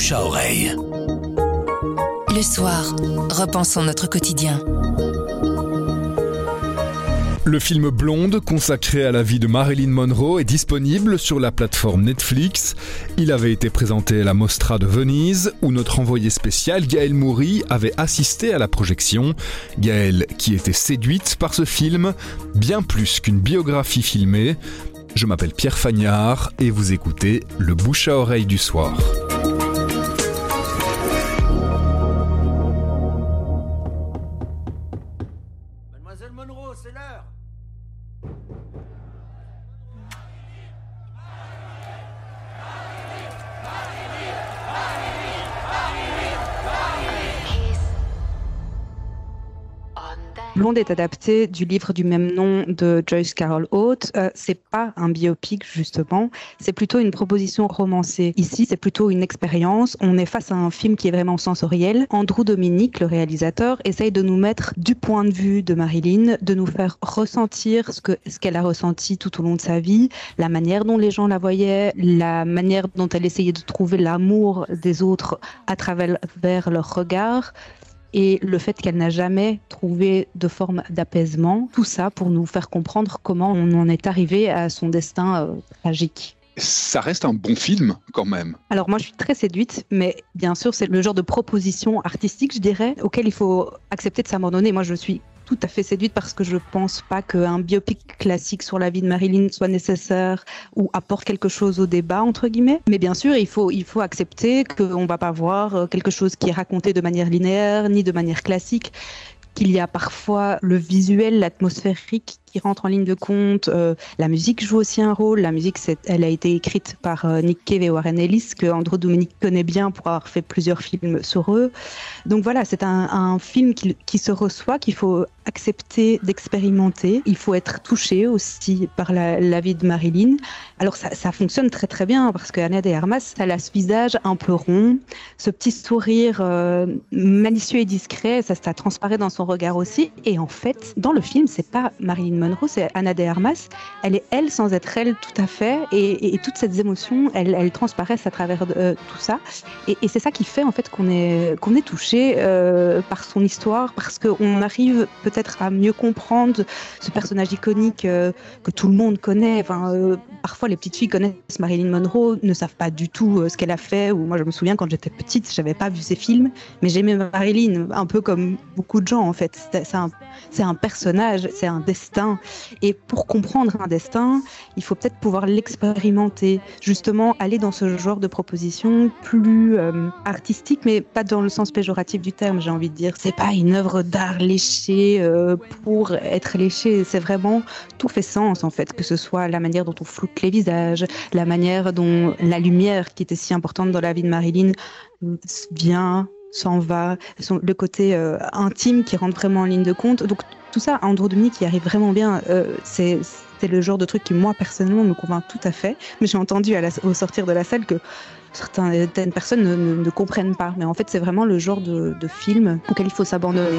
bouche à oreille. Le soir, repensons notre quotidien. Le film Blonde, consacré à la vie de Marilyn Monroe, est disponible sur la plateforme Netflix. Il avait été présenté à la Mostra de Venise, où notre envoyé spécial Gaël Moury avait assisté à la projection. Gaël, qui était séduite par ce film, bien plus qu'une biographie filmée. Je m'appelle Pierre Fagnard et vous écoutez Le bouche à oreille du soir. C'est l'heure Blonde est adapté du livre du même nom de Joyce Carol Oates. Euh, c'est pas un biopic justement, c'est plutôt une proposition romancée. Ici, c'est plutôt une expérience. On est face à un film qui est vraiment sensoriel. Andrew Dominic, le réalisateur, essaye de nous mettre du point de vue de Marilyn, de nous faire ressentir ce ce qu'elle a ressenti tout au long de sa vie, la manière dont les gens la voyaient, la manière dont elle essayait de trouver l'amour des autres à travers leur regard et le fait qu'elle n'a jamais trouvé de forme d'apaisement, tout ça pour nous faire comprendre comment on en est arrivé à son destin euh, tragique. Ça reste un bon film quand même. Alors moi je suis très séduite, mais bien sûr c'est le genre de proposition artistique, je dirais, auquel il faut accepter de s'abandonner. Moi je suis tout à fait séduite parce que je pense pas qu'un biopic classique sur la vie de Marilyn soit nécessaire ou apporte quelque chose au débat entre guillemets. Mais bien sûr, il faut il faut accepter qu'on va pas voir quelque chose qui est raconté de manière linéaire ni de manière classique qu'il y a parfois le visuel, l'atmosphérique qui rentre en ligne de compte. Euh, la musique joue aussi un rôle. La musique, elle a été écrite par euh, Nick Cave et Warren Ellis, que Andrew Dominic connaît bien pour avoir fait plusieurs films sur eux. Donc voilà, c'est un, film qui, se reçoit, qu'il faut accepter d'expérimenter. Il faut être touché aussi par la, vie de Marilyn. Alors ça, fonctionne très très bien parce qu'Anna de Armas, elle a ce visage un peu rond, ce petit sourire euh, malicieux et discret, ça, ça transparaît dans son regard aussi. Et en fait, dans le film, c'est pas Marilyn Monroe, c'est Anna de Armas. Elle est elle sans être elle tout à fait, et, toutes ces émotions, elles, transparaissent à travers euh, tout ça. Et, c'est ça qui fait en fait qu'on est touché euh, par son histoire, parce qu'on arrive peut-être à mieux comprendre ce personnage iconique euh, que tout le monde connaît. Enfin, parfois les petites filles connaissent Marilyn Monroe, ne savent pas du tout ce qu'elle a fait. Ou moi, je me souviens quand j'étais petite, j'avais pas vu ses films, mais j'aimais Marilyn, un peu comme beaucoup de gens en fait. C'est un personnage, c'est un destin. Et pour comprendre un destin, il faut peut-être pouvoir l'expérimenter, justement aller dans ce genre de proposition plus euh, artistique, mais pas dans le sens péjoratif du terme, j'ai envie de dire. C'est pas une œuvre d'art léchée euh, pour être léchée, c'est vraiment tout fait sens en fait, que ce soit la manière dont on floute les visages, la manière dont la lumière qui était si importante dans la vie de Marilyn vient s'en va, le côté euh, intime qui rentre vraiment en ligne de compte. Donc tout ça, Andrew Dominic qui arrive vraiment bien. Euh, c'est le genre de truc qui moi personnellement me convainc tout à fait. Mais j'ai entendu au sortir de la salle que certaines personnes ne, ne, ne comprennent pas. Mais en fait, c'est vraiment le genre de, de film auquel il faut s'abandonner.